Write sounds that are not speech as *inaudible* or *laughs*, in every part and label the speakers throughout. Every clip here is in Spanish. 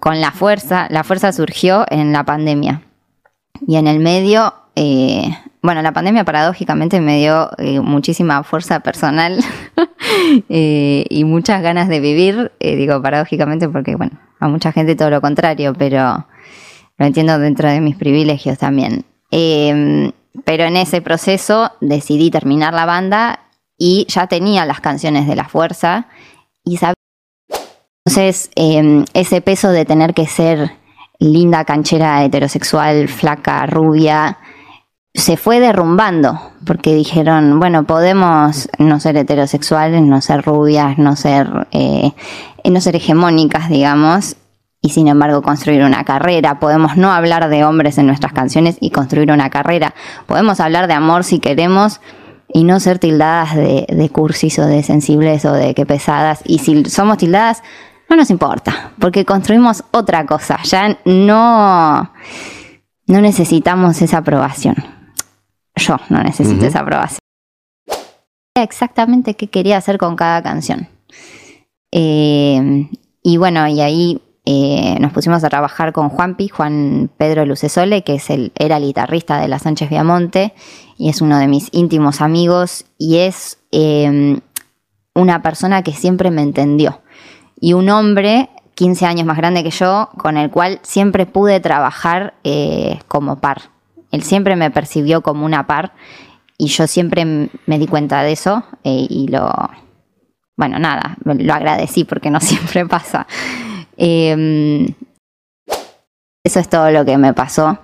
Speaker 1: con la fuerza, la fuerza surgió en la pandemia. Y en el medio, eh, bueno, la pandemia paradójicamente me dio eh, muchísima fuerza personal *laughs* eh, y muchas ganas de vivir. digo paradójicamente porque, bueno, a mucha gente todo lo contrario, pero lo entiendo dentro de mis privilegios también. Em, pero en ese proceso decidí terminar la banda y ya tenía las canciones de la fuerza y sabía. Entonces, em, ese peso de tener que ser linda, canchera, heterosexual, flaca, rubia, se fue derrumbando, porque dijeron, bueno, podemos no ser heterosexuales, no ser rubias, no ser, eh, no ser hegemónicas, digamos, y sin embargo construir una carrera. Podemos no hablar de hombres en nuestras canciones y construir una carrera. Podemos hablar de amor si queremos y no ser tildadas de, de cursis o de sensibles o de que pesadas. Y si somos tildadas, no nos importa, porque construimos otra cosa. Ya no, no necesitamos esa aprobación. Yo no necesito esa aprobación. Exactamente qué quería hacer con cada canción. Eh, y bueno, y ahí eh, nos pusimos a trabajar con Juanpi, Juan Pedro Lucesole, que es el, era el guitarrista de la Sánchez Viamonte y es uno de mis íntimos amigos y es em, una persona que siempre me entendió. Y un hombre 15 años más grande que yo, con el cual siempre pude trabajar eh, como par. Él siempre me percibió como una par y yo siempre me di cuenta de eso eh, y lo, bueno, nada, lo agradecí porque no *laughs* siempre pasa. Em, eso es todo lo que me pasó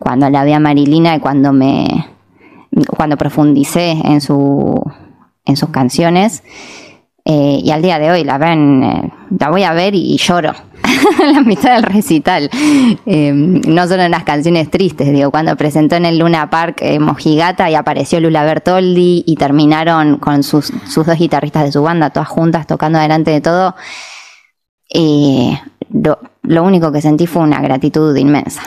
Speaker 1: cuando la vi a Marilina y cuando me cuando profundicé en su en sus canciones eh, y al día de hoy la ven eh, la voy a ver y, lloro *laughs* la mitad del recital em, no solo en las canciones tristes digo cuando presentó en el Luna Park eh, Mojigata y apareció Lula Bertoldi y terminaron con sus, sus dos guitarristas de su banda todas juntas tocando delante de todo y lo, único que sentí fue una gratitud inmensa.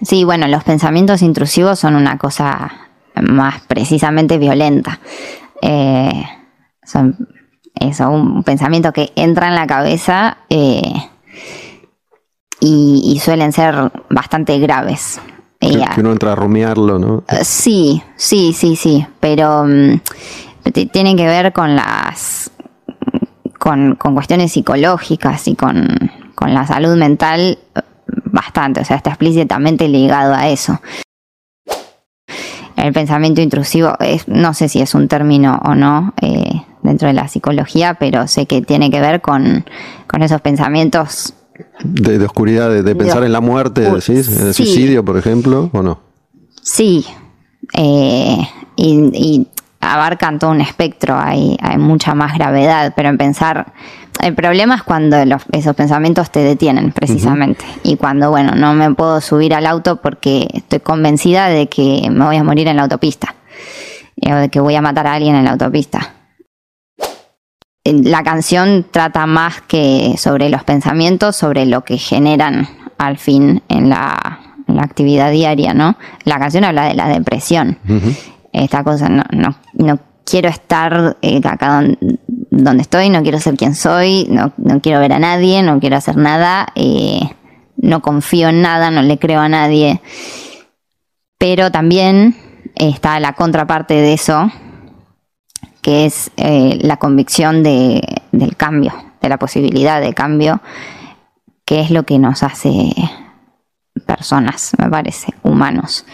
Speaker 1: Sí, bueno, los pensamientos intrusivos son una cosa más precisamente violenta. Eh, son eso, un pensamiento que entra en la cabeza eh, y, suelen ser bastante graves.
Speaker 2: Que, uno entra a rumiarlo, ¿no?
Speaker 1: sí, sí, sí, sí, pero um, tienen que ver con las con, cuestiones psicológicas y con, la salud mental bastante, o sea, está explícitamente ligado a eso. El pensamiento intrusivo, es, no sé si es un término o no eh, dentro de la psicología, pero sé que tiene que ver con, esos pensamientos.
Speaker 2: De, oscuridad, de, pensar en la muerte, decís, en el suicidio, por ejemplo, o no?
Speaker 1: Sí, eh, y, abarcan todo un espectro, hay, hay mucha más gravedad, pero en pensar, el problema es cuando esos pensamientos te detienen precisamente y cuando, bueno, no me puedo subir al auto porque estoy convencida de que me voy a morir en la autopista o de que voy a matar a alguien en la autopista. La canción trata más que sobre los pensamientos, sobre lo que generan al fin en la, actividad diaria, ¿no? La canción habla de la depresión esta cosa, no, no, no quiero estar eh, acá donde, estoy, no quiero ser quien soy, no, no quiero ver a nadie, no quiero hacer nada, eh, no confío en nada, no le creo a nadie. Pero también está la contraparte de eso, que es eh, la convicción de, del cambio, de la posibilidad de cambio, que es lo que nos hace personas, me parece, humanos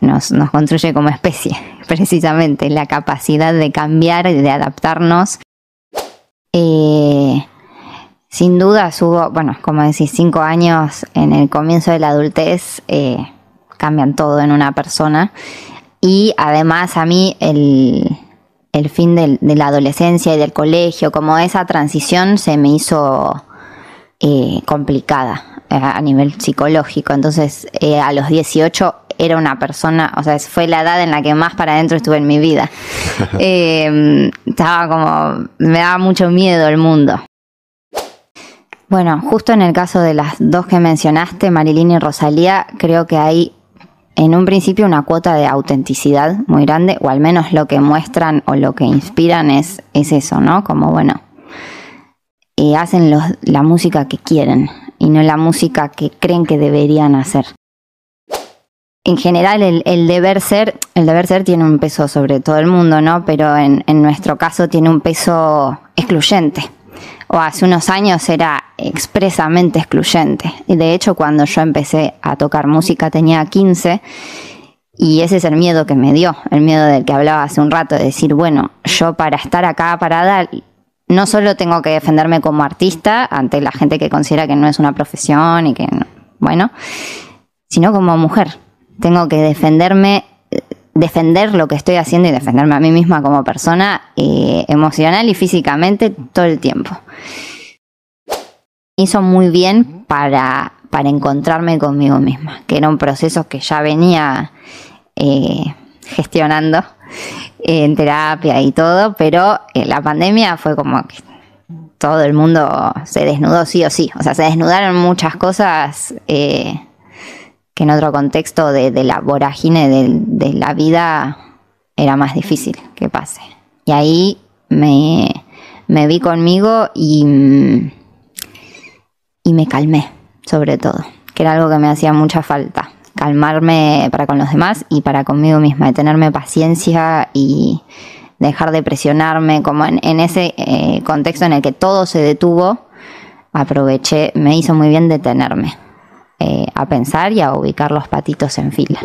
Speaker 1: nos, nos construye como especie, *laughs* precisamente la capacidad de cambiar y de adaptarnos. Eh, sin duda hubo, bueno, como decís, cinco años en el comienzo de la adultez eh, cambian todo en una persona. Y además a mí el, el fin de la adolescencia y del colegio, como esa transición se me hizo eh, complicada a nivel psicológico. Entonces a los 18 era una persona, o sea, fue la edad en la que más para adentro estuve en mi vida. *laughs* Eh, estaba como, me daba mucho miedo el mundo. Bueno, justo en el caso de las dos que mencionaste, Marilyn y Rosalía, creo que hay en un principio una cuota de autenticidad muy grande, o al menos lo que muestran o lo que inspiran es, es eso, ¿no? Como bueno, eh, hacen la música que quieren y no la música que creen que deberían hacer. En general, el, deber ser, el deber ser tiene un peso sobre todo el mundo, ¿no? Pero en, en nuestro caso tiene un peso excluyente. O hace unos años era expresamente excluyente. Y de hecho, cuando yo empecé a tocar música tenía 15 y ese es el miedo que me dio, el miedo del que hablaba hace un rato, de decir, bueno, yo para estar acá parada, no solo tengo que defenderme como artista ante la gente que considera que no es una profesión y que, bueno, sino como mujer. Tengo que defenderme, defender lo que estoy haciendo y defenderme a mí misma como persona, eh, emocional y físicamente todo el tiempo. Hizo muy bien para para encontrarme conmigo misma, que era un proceso que ya venía eh, gestionando en terapia y todo, pero eh, la pandemia fue como que todo el mundo se desnudó sí o sí, o sea, se desnudaron muchas cosas eh, que en otro contexto de, la vorágine de, la vida era más difícil que pase. Y ahí me, me vi conmigo y, y me calmé sobre todo, que era algo que me hacía mucha falta, calmarme para con los demás y para conmigo misma, de tenerme paciencia y dejar de presionarme, como en, ese eh, contexto en el que todo se detuvo, aproveché, me hizo muy bien detenerme eh, a pensar y a ubicar los patitos en fila.